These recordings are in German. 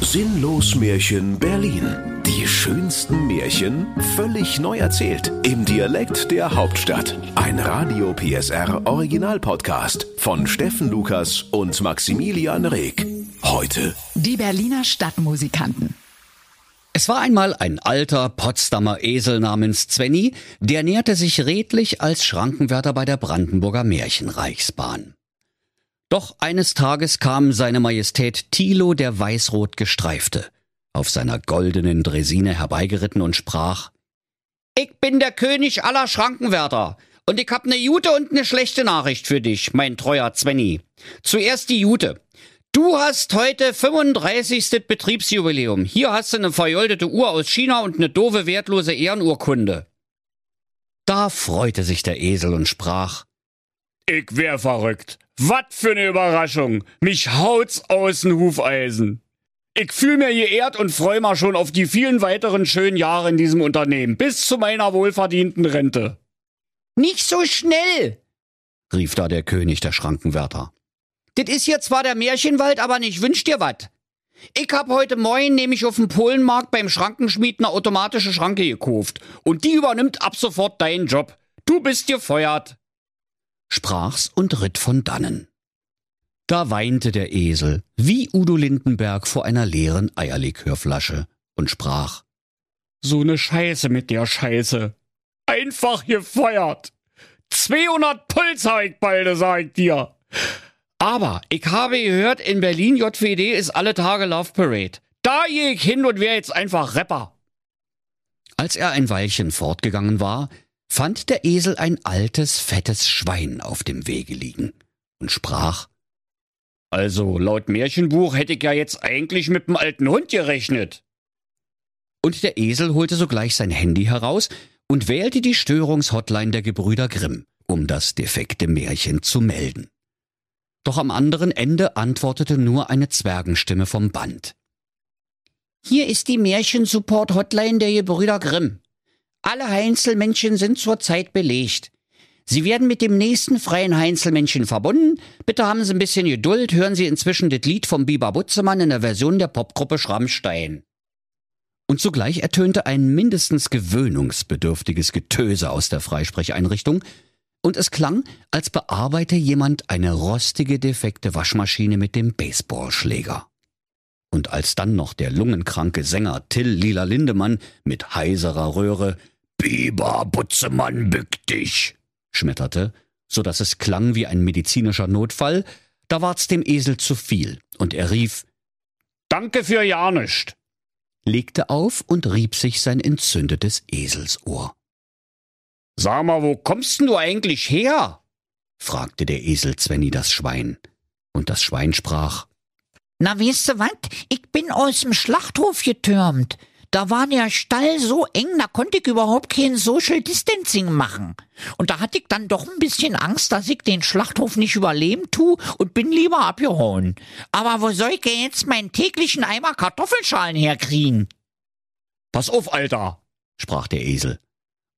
Sinnlos Märchen Berlin. Die schönsten Märchen völlig neu erzählt. Im Dialekt der Hauptstadt. Ein Radio PSR Original Podcast von Steffen Lukas und Maximilian Reg. Heute Die Berliner Stadtmusikanten. Es war einmal ein alter Potsdamer Esel namens Zwenny, der nährte sich redlich als Schrankenwärter bei der Brandenburger Märchenreichsbahn. Doch eines Tages kam seine Majestät Thilo der weißrot gestreifte, auf seiner goldenen Dresine herbeigeritten und sprach Ich bin der König aller Schrankenwärter, und ich hab ne Jute und ne schlechte Nachricht für dich, mein treuer Zwenny. Zuerst die Jute. Du hast heute 35. Betriebsjubiläum. Hier hast du eine verjoldete Uhr aus China und eine doofe wertlose Ehrenurkunde. Da freute sich der Esel und sprach Ich wär verrückt. Was für ne Überraschung. Mich haut's aus den Hufeisen. Ich fühl mir geehrt und freu mal schon auf die vielen weiteren schönen Jahre in diesem Unternehmen, bis zu meiner wohlverdienten Rente. Nicht so schnell, rief da der König der Schrankenwärter. Dit is hier zwar der Märchenwald, aber nicht wünsch dir wat. Ich hab heute Morgen nämlich auf dem Polenmarkt beim Schrankenschmied ne automatische Schranke gekauft. Und die übernimmt ab sofort deinen Job. Du bist gefeuert. Sprach's und ritt von dannen. Da weinte der Esel, wie Udo Lindenberg vor einer leeren Eierlikörflasche, und sprach. So ne Scheiße mit der Scheiße. Einfach gefeuert. 200 Puls hab ich balde, sag ich dir. Aber ich habe gehört, in Berlin JWD ist alle Tage Love Parade. Da gehe ich hin und wär jetzt einfach Rapper. Als er ein Weilchen fortgegangen war, fand der Esel ein altes, fettes Schwein auf dem Wege liegen und sprach, Also, laut Märchenbuch hätte ich ja jetzt eigentlich mit dem alten Hund gerechnet. Und der Esel holte sogleich sein Handy heraus und wählte die Störungshotline der Gebrüder Grimm, um das defekte Märchen zu melden. Doch am anderen Ende antwortete nur eine Zwergenstimme vom Band. Hier ist die Märchensupport-Hotline der Gebrüder Grimm. Alle Heinzelmännchen sind zurzeit belegt. Sie werden mit dem nächsten freien Heinzelmännchen verbunden. Bitte haben Sie ein bisschen Geduld, hören Sie inzwischen das Lied vom Biber Butzemann in der Version der Popgruppe Schrammstein. Und zugleich ertönte ein mindestens gewöhnungsbedürftiges Getöse aus der Freisprecheinrichtung, und es klang, als bearbeite jemand eine rostige, defekte Waschmaschine mit dem Baseballschläger. Und als dann noch der lungenkranke Sänger Till Lila Lindemann mit heiserer Röhre Biber Butzemann bück dich schmetterte, so dass es klang wie ein medizinischer Notfall, da ward's dem Esel zu viel, und er rief Danke für ja nischt. legte auf und rieb sich sein entzündetes Eselsohr. Sag mal, wo kommst denn du eigentlich her? fragte der Esel Svenny das Schwein. Und das Schwein sprach, Na, weißt du wat? Ich bin aus dem Schlachthof getürmt. Da war der Stall so eng, da konnte ich überhaupt kein Social Distancing machen. Und da hatte ich dann doch ein bisschen Angst, dass ich den Schlachthof nicht überleben tu und bin lieber abgehauen. Aber wo soll ich jetzt meinen täglichen Eimer Kartoffelschalen herkriegen? Pass auf, Alter, sprach der Esel.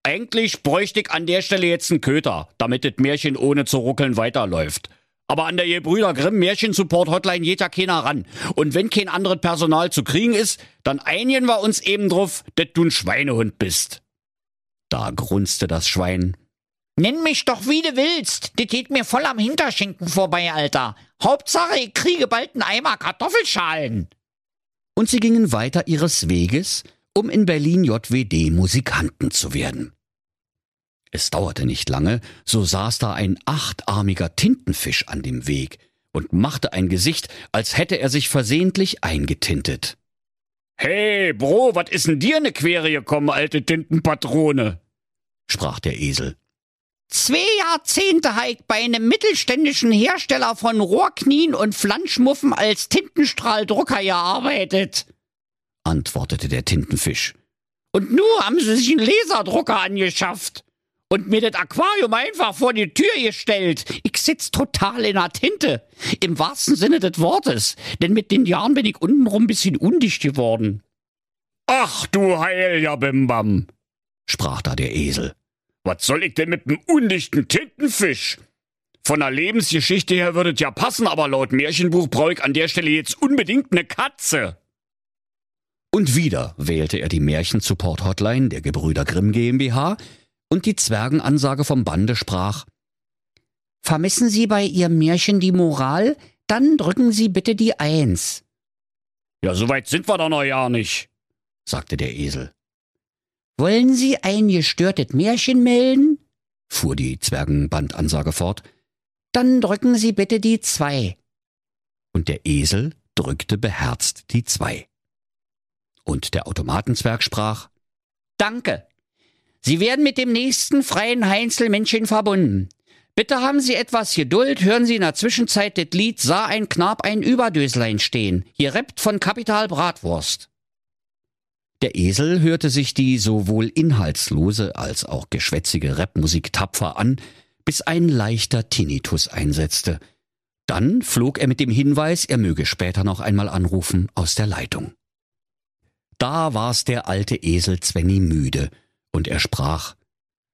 Eigentlich bräuchte ich an der Stelle jetzt einen Köter, damit das Märchen ohne zu ruckeln weiterläuft. Aber an der Gebrüder Grimm Märchensupport Hotline geht ja keiner ran. Und wenn kein anderes Personal zu kriegen ist, dann einigen wir uns eben drauf, dass du ein Schweinehund bist. da grunzte das Schwein, Nenn mich doch wie du willst. Das geht mir voll am Hinterschinken vorbei, Alter. Hauptsache, ich kriege bald einen Eimer Kartoffelschalen. und sie gingen weiter ihres Weges, um in Berlin JWD Musikanten zu werden. Es dauerte nicht lange, so saß da ein achtarmiger Tintenfisch an dem Weg und machte ein Gesicht, als hätte er sich versehentlich eingetintet. Hey, Bro, was ist denn dir in ne Quere gekommen, alte Tintenpatrone? sprach der Esel. Zwei Jahrzehnte habe ich bei einem mittelständischen Hersteller von Rohrknien und Flanschmuffen als Tintenstrahldrucker gearbeitet. antwortete der Tintenfisch. Und nur haben sie sich einen Laserdrucker angeschafft. Und mir das Aquarium einfach vor die Tür gestellt. Ich sitz total in der Tinte. Im wahrsten Sinne des Wortes. Denn mit den Jahren bin ich untenrum ein bisschen undicht geworden. Ach du heiliger Bimbam. sprach da der Esel. Was soll ich denn mit nem undichten Tintenfisch? Von der Lebensgeschichte her würde es ja passen, aber laut Märchenbuch brauche ich an der Stelle jetzt unbedingt ne Katze. Und wieder wählte er die Märchen-Support-Hotline der Gebrüder Grimm GmbH und die Zwergenansage vom Bande sprach Vermissen Sie bei Ihrem Märchen die Moral? Dann drücken Sie bitte die Eins. Ja, so weit sind wir doch noch ja nicht, sagte der Esel. Wollen Sie ein gestörtes Märchen melden? fuhr die Zwergenbandansage fort. Dann drücken Sie bitte die Zwei. Und der Esel drückte beherzt die Zwei. Und der Automatenzwerg sprach Danke. Sie werden mit dem nächsten freien Heinzelmännchen verbunden. Bitte haben Sie etwas Geduld, hören Sie in der Zwischenzeit das Lied Sah ein Knab ein Überdöslein stehen, gerappt von Kapital Bratwurst. Der Esel hörte sich die sowohl inhaltslose als auch geschwätzige Rapmusik tapfer an, bis ein leichter Tinnitus einsetzte. Dann flog er mit dem Hinweis, er möge später noch einmal anrufen, aus der Leitung. Da war's der alte Esel Zwenny müde, und er sprach,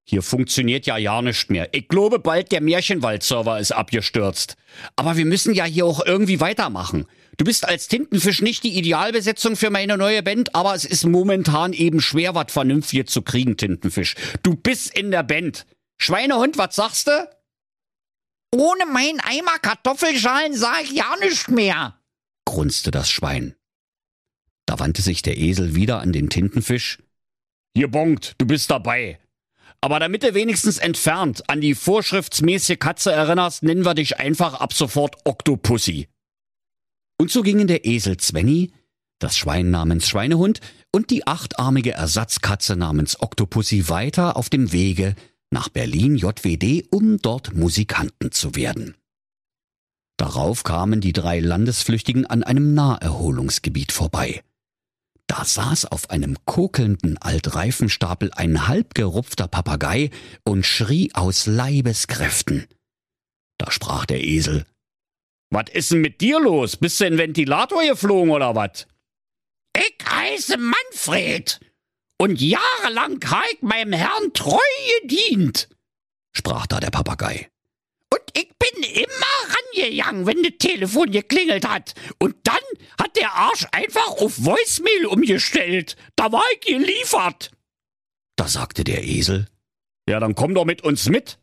hier funktioniert ja ja nicht mehr. Ich glaube bald der Märchenwald-Server ist abgestürzt. Aber wir müssen ja hier auch irgendwie weitermachen. Du bist als Tintenfisch nicht die Idealbesetzung für meine neue Band, aber es ist momentan eben schwer, was Vernünftiges zu kriegen, Tintenfisch. Du bist in der Band. Schweinehund, was sagst du? Ohne mein Eimer Kartoffelschalen sag ich ja nicht mehr, grunzte das Schwein. Da wandte sich der Esel wieder an den Tintenfisch. Hier bonkt, du bist dabei. Aber damit du wenigstens entfernt an die vorschriftsmäßige Katze erinnerst, nennen wir dich einfach ab sofort Octopussy. Und so gingen der Esel Zwenny, das Schwein namens Schweinehund und die achtarmige Ersatzkatze namens Octopussy weiter auf dem Wege nach Berlin JWD, um dort Musikanten zu werden. Darauf kamen die drei Landesflüchtigen an einem Naherholungsgebiet vorbei. Da saß auf einem kokelnden Altreifenstapel ein halbgerupfter Papagei und schrie aus Leibeskräften. Da sprach der Esel. Was ist denn mit dir los? Bist du in Ventilator geflogen oder was? Ich heiße Manfred und jahrelang habe ich meinem Herrn treu gedient, sprach da der Papagei. Und ich bin immer rangegangen, wenn das Telefon geklingelt hat. Und dann hat der Arsch einfach auf Voicemail umgestellt. Da war ich geliefert. Da sagte der Esel. Ja, dann komm doch mit uns mit.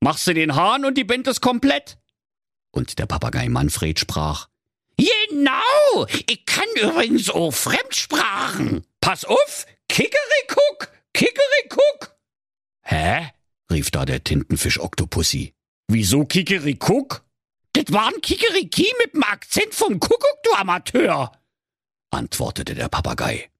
Machst du den Hahn und die Band ist komplett. Und der Papagei Manfred sprach. Genau, ich kann übrigens auch Fremdsprachen. Pass auf, Kikerikuck, Kikerikuck. Hä? rief da der Tintenfisch Oktopussy. Wieso Kikerikuck? Das war ein Kikeriki mit dem Akzent vom Kuckuck, du Amateur, antwortete der Papagei.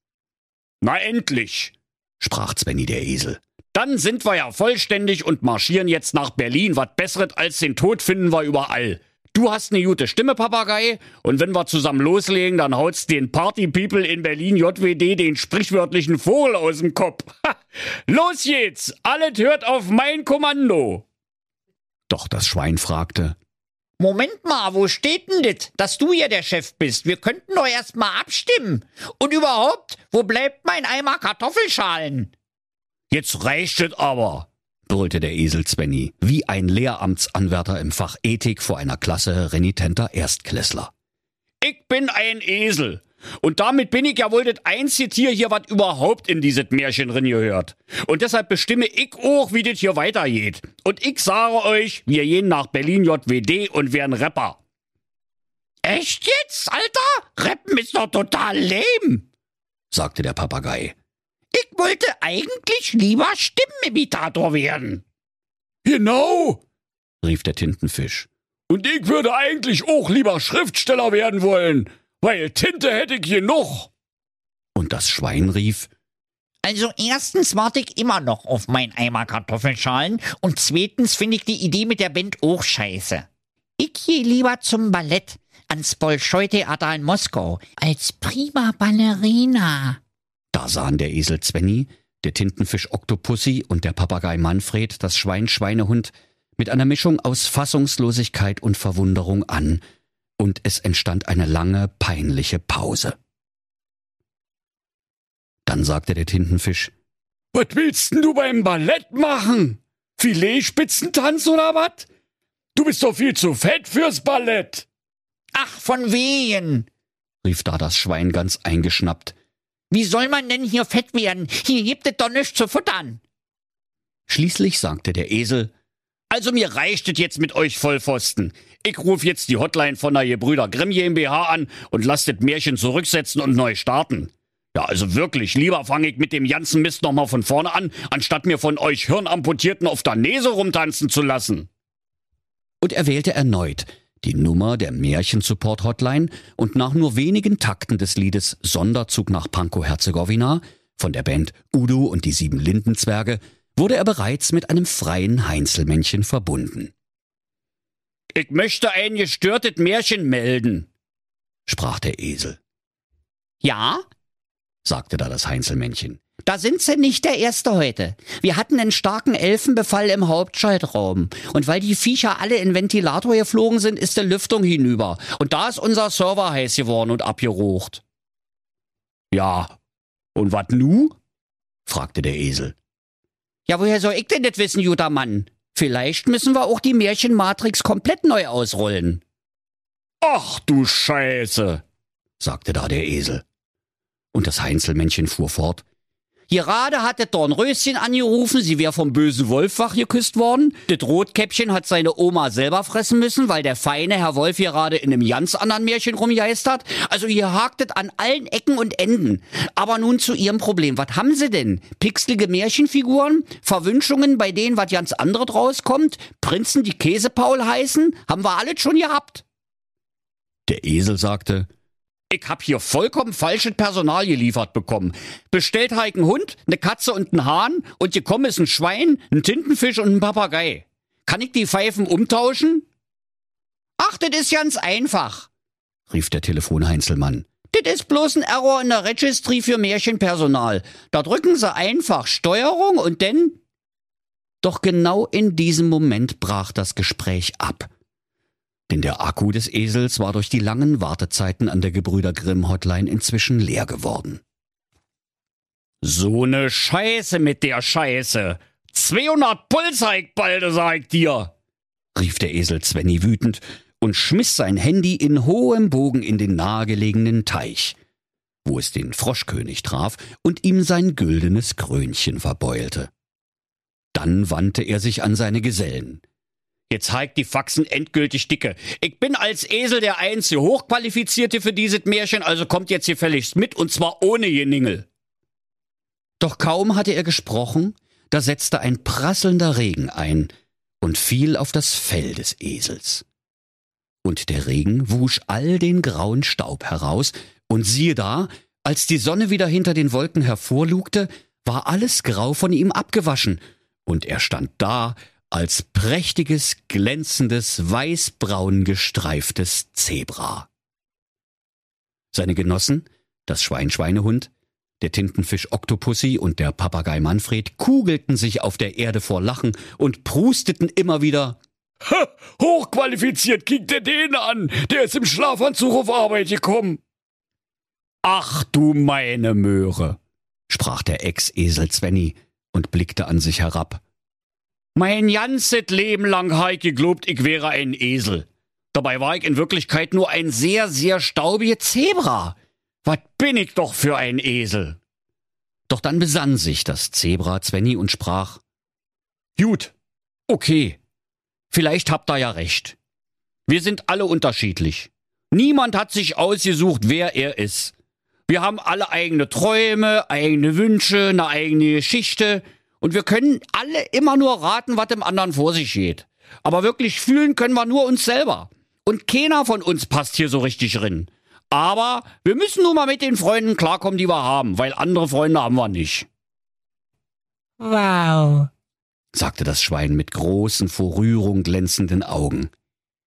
Na endlich, sprach Svenny der Esel. Dann sind wir ja vollständig und marschieren jetzt nach Berlin. Was Besseres als den Tod finden wir überall. Du hast eine gute Stimme, Papagei, und wenn wir zusammen loslegen, dann haut's den Party People in Berlin JWD den sprichwörtlichen Vogel aus dem Kopf. Los geht's! Alles hört auf mein Kommando! Doch das Schwein fragte, Moment mal, wo steht denn das, dass du hier der Chef bist? Wir könnten doch erst mal abstimmen. Und überhaupt, wo bleibt mein Eimer Kartoffelschalen? Jetzt reicht es aber, brüllte der Esel Svenny, wie ein Lehramtsanwärter im Fach Ethik vor einer Klasse renitenter Erstklässler. Ich bin ein Esel. Und damit bin ich ja wohl das einzige Tier hier, was überhaupt in dieses Märchen drin gehört. Und deshalb bestimme ich auch, wie das hier weitergeht. Und ich sage euch, wir gehen nach Berlin JWD und werden Rapper. Echt jetzt, Alter? Rappen ist doch total lame, sagte der Papagei. Ich wollte eigentlich lieber Stimmenimitator werden. Genau, rief der Tintenfisch. Und ich würde eigentlich auch lieber Schriftsteller werden wollen weil Tinte hätte ich genug. Und das Schwein rief, also erstens warte ich immer noch auf mein Eimer Kartoffelschalen und zweitens finde ich die Idee mit der Band auch scheiße. Ich gehe lieber zum Ballett ans Bolschoi-Theater in Moskau als prima Ballerina. Da sahen der Esel Zwenny, der Tintenfisch Oktopussy und der Papagei Manfred das Schwein Schweinehund mit einer Mischung aus Fassungslosigkeit und Verwunderung an und es entstand eine lange, peinliche Pause. Dann sagte der Tintenfisch, Was willst denn du beim Ballett machen? Filetspitzentanz oder was? Du bist doch viel zu fett fürs Ballett. Ach, von wehen, rief da das Schwein ganz eingeschnappt. Wie soll man denn hier fett werden? Hier gibt es doch nichts zu futtern. Schließlich sagte der Esel, also mir reicht es jetzt mit euch Vollpfosten. Ich ruf jetzt die Hotline von der Gebrüder Grimm GmbH an und lasst das Märchen zurücksetzen und neu starten. Ja, also wirklich, lieber fange ich mit dem ganzen Mist nochmal von vorne an, anstatt mir von euch Hirnamputierten auf der Nese rumtanzen zu lassen. Und er wählte erneut die Nummer der Märchen-Support-Hotline und nach nur wenigen Takten des Liedes Sonderzug nach Pankow-Herzegowina von der Band Udo und die sieben Lindenzwerge wurde er bereits mit einem freien Heinzelmännchen verbunden. Ich möchte ein gestörtes Märchen melden, sprach der Esel. Ja? sagte da das Heinzelmännchen. Da sind sie nicht der Erste heute. Wir hatten einen starken Elfenbefall im Hauptschaltraum. Und weil die Viecher alle in Ventilator geflogen sind, ist die Lüftung hinüber. Und da ist unser Server heiß geworden und abgerucht. Ja, und wat nu? fragte der Esel. Ja, woher soll ich denn das wissen, guter Mann? Vielleicht müssen wir auch die Märchenmatrix komplett neu ausrollen. Ach du Scheiße, sagte da der Esel. Und das Heinzelmännchen fuhr fort. Gerade hat das Dornröschen angerufen, sie wäre vom bösen Wolf wachgeküsst worden. Das Rotkäppchen hat seine Oma selber fressen müssen, weil der feine Herr Wolf gerade in einem ganz anderen Märchen rumgeistert. Also ihr haktet an allen Ecken und Enden. Aber nun zu ihrem Problem. Was haben sie denn? Pixelige Märchenfiguren? Verwünschungen, bei denen was ganz anderes rauskommt? Prinzen, die Käsepaul heißen? Haben wir alles schon gehabt? Der Esel sagte, ich hab hier vollkommen falsches Personal geliefert bekommen. Bestellt halt einen Hund, eine Katze und einen Hahn und gekommen ist ein Schwein, ein Tintenfisch und ein Papagei. Kann ich die Pfeifen umtauschen? Ach, das ist ganz einfach, rief der Telefonheinzelmann. Das ist bloß ein Error in der Registry für Märchenpersonal. Da drücken sie einfach Steuerung und dann... Doch genau in diesem Moment brach das Gespräch ab denn der Akku des Esels war durch die langen Wartezeiten an der Gebrüder Grimm Hotline inzwischen leer geworden. So ne Scheiße mit der Scheiße. 200 Pulseig balde, sag ich dir, rief der Esel Svenny wütend und schmiss sein Handy in hohem Bogen in den nahegelegenen Teich, wo es den Froschkönig traf und ihm sein güldenes Krönchen verbeulte. Dann wandte er sich an seine Gesellen. Jetzt heigt die Faxen endgültig dicke. Ich bin als Esel der einzige Hochqualifizierte für dieses Märchen, also kommt jetzt hier gefälligst mit und zwar ohne Geningel. Doch kaum hatte er gesprochen, da setzte ein prasselnder Regen ein und fiel auf das Fell des Esels. Und der Regen wusch all den grauen Staub heraus, und siehe da, als die Sonne wieder hinter den Wolken hervorlugte, war alles grau von ihm abgewaschen, und er stand da als prächtiges, glänzendes, weißbraun gestreiftes Zebra. Seine Genossen, das Schwein-Schweinehund, der Tintenfisch Octopussy und der Papagei Manfred kugelten sich auf der Erde vor Lachen und prusteten immer wieder ha, Hochqualifiziert kriegt er den an, der ist im Schlafanzug auf Arbeit gekommen. Ach du meine Möhre, sprach der Ex-Esel Svenny und blickte an sich herab. Mein ganzes Leben lang habe ich geglaubt, ich wäre ein Esel. Dabei war ich in Wirklichkeit nur ein sehr, sehr staubiges Zebra. Was bin ich doch für ein Esel? Doch dann besann sich das Zebra Zwenny und sprach, Gut, okay, vielleicht habt ihr ja recht. Wir sind alle unterschiedlich. Niemand hat sich ausgesucht, wer er ist. Wir haben alle eigene Träume, eigene Wünsche, eine eigene Geschichte, und wir können alle immer nur raten, was dem anderen vor sich geht. Aber wirklich fühlen können wir nur uns selber. Und keiner von uns passt hier so richtig drin. Aber wir müssen nur mal mit den Freunden klarkommen, die wir haben, weil andere Freunde haben wir nicht. Wow, sagte das Schwein mit großen, vor Rührung glänzenden Augen.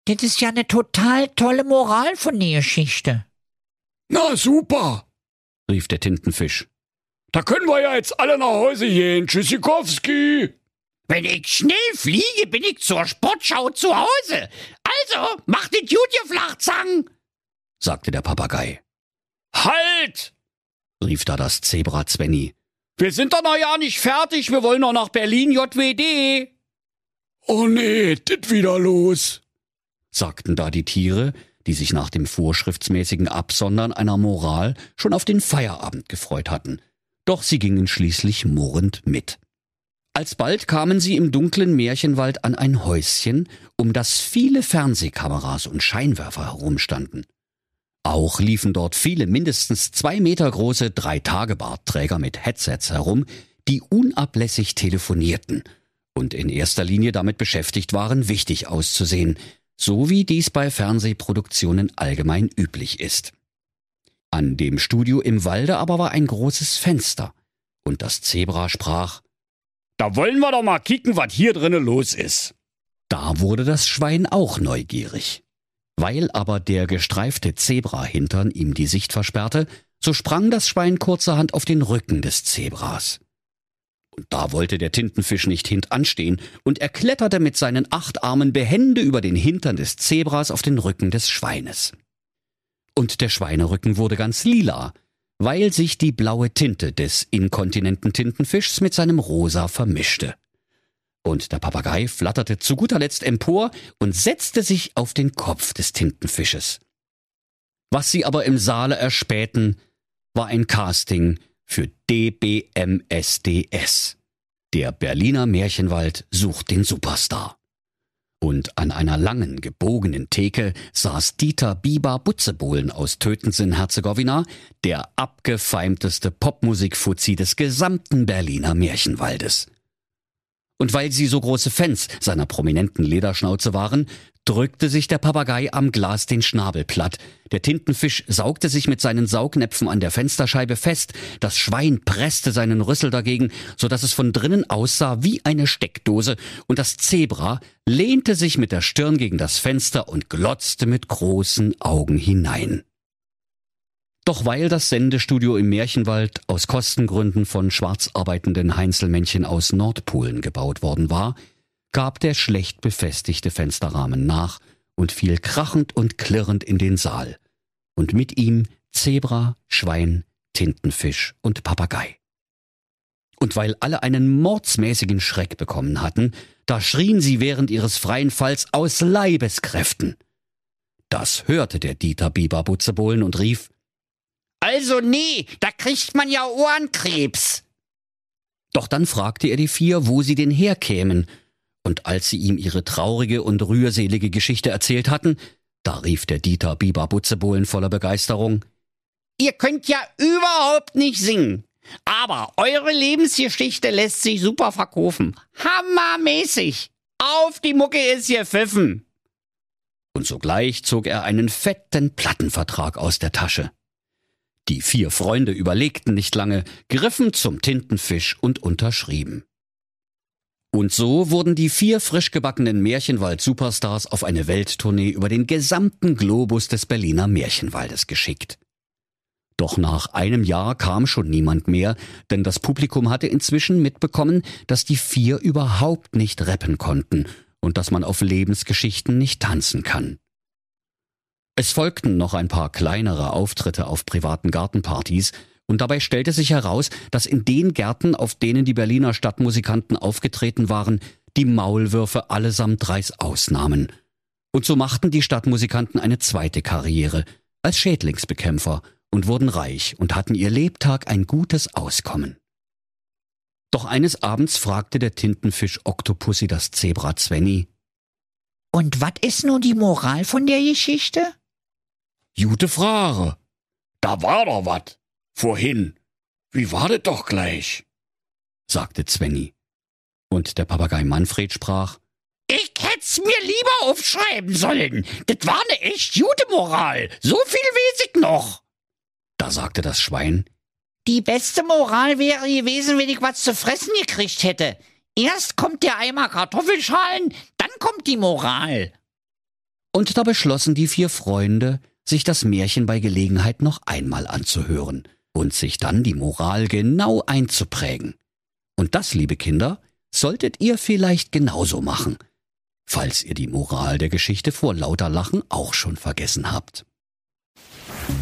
Das ist ja eine total tolle Moral von der Geschichte. Na super, rief der Tintenfisch. Da können wir ja jetzt alle nach Hause gehen. Tschüssikowski. Wenn ich schnell fliege, bin ich zur Sportschau zu Hause. Also, macht den gut, ihr Flachzangen, sagte der Papagei. Halt! rief da das Zebra Zwenny. Wir sind doch noch ja nicht fertig. Wir wollen noch nach Berlin JWD. Oh nee, dit wieder los, sagten da die Tiere, die sich nach dem vorschriftsmäßigen Absondern einer Moral schon auf den Feierabend gefreut hatten. Doch sie gingen schließlich murrend mit. Alsbald kamen sie im dunklen Märchenwald an ein Häuschen, um das viele Fernsehkameras und Scheinwerfer herumstanden. Auch liefen dort viele mindestens zwei Meter große Drei-Tage-Bartträger mit Headsets herum, die unablässig telefonierten und in erster Linie damit beschäftigt waren, wichtig auszusehen, so wie dies bei Fernsehproduktionen allgemein üblich ist. An dem Studio im Walde aber war ein großes Fenster, und das Zebra sprach Da wollen wir doch mal kicken, was hier drinnen los ist. Da wurde das Schwein auch neugierig. Weil aber der gestreifte Zebrahintern ihm die Sicht versperrte, so sprang das Schwein kurzerhand auf den Rücken des Zebras. Und da wollte der Tintenfisch nicht hintanstehen, und er kletterte mit seinen acht Armen behende über den Hintern des Zebras auf den Rücken des Schweines. Und der Schweinerücken wurde ganz lila, weil sich die blaue Tinte des inkontinenten Tintenfischs mit seinem Rosa vermischte. Und der Papagei flatterte zu guter Letzt empor und setzte sich auf den Kopf des Tintenfisches. Was sie aber im Saale erspähten, war ein Casting für DBMSDS. Der Berliner Märchenwald sucht den Superstar. Und an einer langen, gebogenen Theke saß Dieter Biber Butzebohlen aus Tötensen-Herzegowina, der abgefeimteste Popmusikfuzzi des gesamten Berliner Märchenwaldes. Und weil sie so große Fans seiner prominenten Lederschnauze waren, drückte sich der Papagei am Glas den Schnabel platt. Der Tintenfisch saugte sich mit seinen Saugnäpfen an der Fensterscheibe fest. Das Schwein presste seinen Rüssel dagegen, so dass es von drinnen aussah wie eine Steckdose. Und das Zebra lehnte sich mit der Stirn gegen das Fenster und glotzte mit großen Augen hinein. Doch weil das Sendestudio im Märchenwald aus Kostengründen von schwarz arbeitenden Heinzelmännchen aus Nordpolen gebaut worden war, gab der schlecht befestigte Fensterrahmen nach und fiel krachend und klirrend in den Saal. Und mit ihm Zebra, Schwein, Tintenfisch und Papagei. Und weil alle einen mordsmäßigen Schreck bekommen hatten, da schrien sie während ihres freien Falls aus Leibeskräften. Das hörte der Dieter Biber Butzebohlen und rief, also nee, da kriegt man ja Ohrenkrebs. Doch dann fragte er die vier, wo sie denn herkämen, und als sie ihm ihre traurige und rührselige Geschichte erzählt hatten, da rief der Dieter Biber Butzebohlen voller Begeisterung. Ihr könnt ja überhaupt nicht singen. Aber eure Lebensgeschichte lässt sich super verkaufen. Hammermäßig. Auf die Mucke ist hier pfiffen. Und sogleich zog er einen fetten Plattenvertrag aus der Tasche. Die vier Freunde überlegten nicht lange, griffen zum Tintenfisch und unterschrieben. Und so wurden die vier frisch gebackenen Märchenwald-Superstars auf eine Welttournee über den gesamten Globus des Berliner Märchenwaldes geschickt. Doch nach einem Jahr kam schon niemand mehr, denn das Publikum hatte inzwischen mitbekommen, dass die vier überhaupt nicht rappen konnten und dass man auf Lebensgeschichten nicht tanzen kann. Es folgten noch ein paar kleinere Auftritte auf privaten Gartenpartys, und dabei stellte sich heraus, dass in den Gärten, auf denen die Berliner Stadtmusikanten aufgetreten waren, die Maulwürfe allesamt reißaus nahmen. Und so machten die Stadtmusikanten eine zweite Karriere als Schädlingsbekämpfer und wurden reich und hatten ihr Lebtag ein gutes Auskommen. Doch eines Abends fragte der Tintenfisch Oktopussi das Zebra Zwenny. Und was ist nun die Moral von der Geschichte? Gute Frage. Da war doch wat. Vorhin. Wie war das doch gleich? sagte Zwenny. Und der Papagei Manfred sprach, Ich hätt's mir lieber aufschreiben sollen. Das war ne echt gute Moral. So viel weiß ich noch. Da sagte das Schwein, Die beste Moral wäre gewesen, wenn ich was zu fressen gekriegt hätte. Erst kommt der Eimer Kartoffelschalen, dann kommt die Moral. Und da beschlossen die vier Freunde, sich das Märchen bei Gelegenheit noch einmal anzuhören und sich dann die Moral genau einzuprägen. Und das, liebe Kinder, solltet ihr vielleicht genauso machen, falls ihr die Moral der Geschichte vor lauter Lachen auch schon vergessen habt.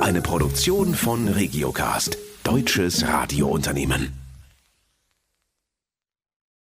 Eine Produktion von Regiocast, deutsches Radiounternehmen.